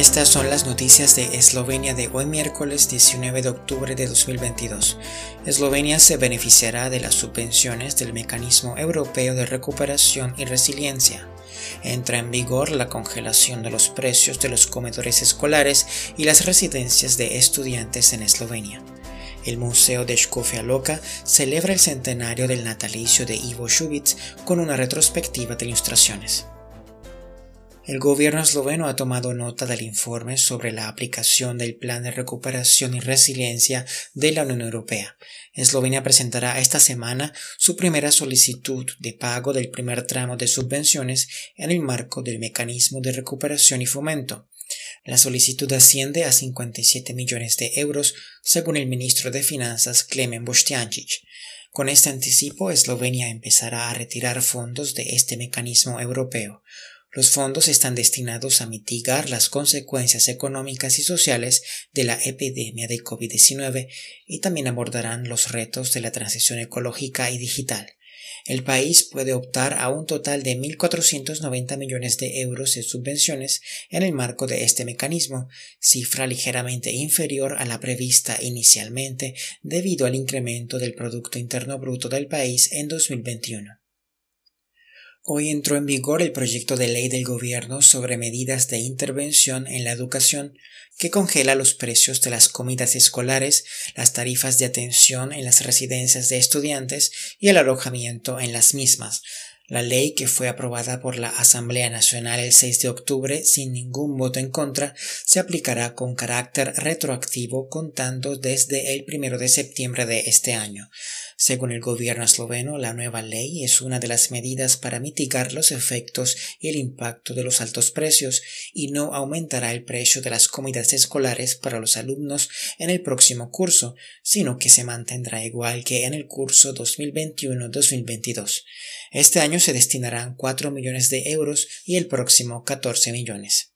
Estas son las noticias de Eslovenia de hoy miércoles 19 de octubre de 2022. Eslovenia se beneficiará de las subvenciones del Mecanismo Europeo de Recuperación y Resiliencia. Entra en vigor la congelación de los precios de los comedores escolares y las residencias de estudiantes en Eslovenia. El Museo de Škofja Loka celebra el centenario del natalicio de Ivo Šubic con una retrospectiva de ilustraciones. El gobierno esloveno ha tomado nota del informe sobre la aplicación del Plan de Recuperación y Resiliencia de la Unión Europea. Eslovenia presentará esta semana su primera solicitud de pago del primer tramo de subvenciones en el marco del Mecanismo de Recuperación y Fomento. La solicitud asciende a 57 millones de euros, según el ministro de Finanzas Klemen Boštjančić. Con este anticipo, Eslovenia empezará a retirar fondos de este mecanismo europeo. Los fondos están destinados a mitigar las consecuencias económicas y sociales de la epidemia de COVID-19 y también abordarán los retos de la transición ecológica y digital. El país puede optar a un total de 1.490 millones de euros en subvenciones en el marco de este mecanismo, cifra ligeramente inferior a la prevista inicialmente debido al incremento del Producto Interno Bruto del país en 2021. Hoy entró en vigor el proyecto de ley del gobierno sobre medidas de intervención en la educación que congela los precios de las comidas escolares, las tarifas de atención en las residencias de estudiantes y el alojamiento en las mismas, la ley, que fue aprobada por la Asamblea Nacional el 6 de octubre sin ningún voto en contra, se aplicará con carácter retroactivo contando desde el 1 de septiembre de este año. Según el gobierno esloveno, la nueva ley es una de las medidas para mitigar los efectos y el impacto de los altos precios y no aumentará el precio de las comidas escolares para los alumnos en el próximo curso, sino que se mantendrá igual que en el curso 2021-2022. Este año se destinarán 4 millones de euros y el próximo 14 millones.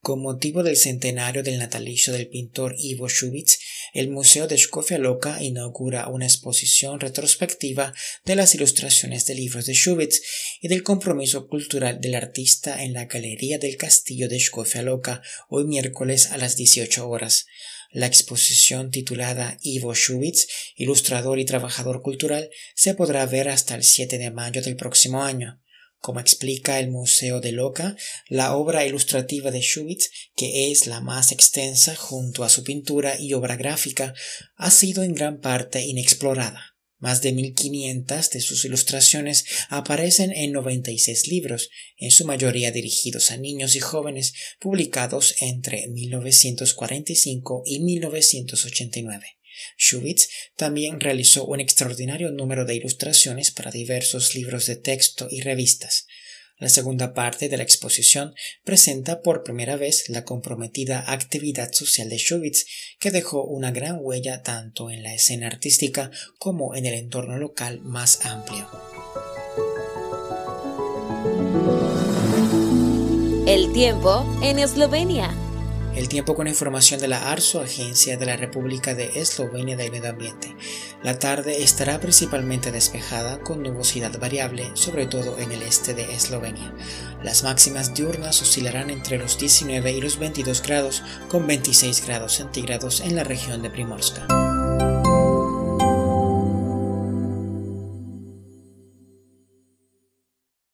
Con motivo del centenario del natalicio del pintor Ivo Šubic, el Museo de Škofja Loka inaugura una exposición retrospectiva de las ilustraciones de libros de Šubic y del compromiso cultural del artista en la Galería del Castillo de Škofja Loka hoy miércoles a las 18 horas. La exposición titulada Ivo Šubic, ilustrador y trabajador cultural, se podrá ver hasta el 7 de mayo del próximo año. Como explica el Museo de Loca, la obra ilustrativa de Šubic, que es la más extensa junto a su pintura y obra gráfica, ha sido en gran parte inexplorada. Más de 1500 de sus ilustraciones aparecen en 96 libros, en su mayoría dirigidos a niños y jóvenes, publicados entre 1945 y 1989. Schubitz también realizó un extraordinario número de ilustraciones para diversos libros de texto y revistas. La segunda parte de la exposición presenta por primera vez la comprometida actividad social de Schubitz, que dejó una gran huella tanto en la escena artística como en el entorno local más amplio. El tiempo en Eslovenia. El tiempo con información de la ARSO, Agencia de la República de Eslovenia del Medio Ambiente. La tarde estará principalmente despejada con nubosidad variable, sobre todo en el este de Eslovenia. Las máximas diurnas oscilarán entre los 19 y los 22 grados, con 26 grados centígrados en la región de Primorska.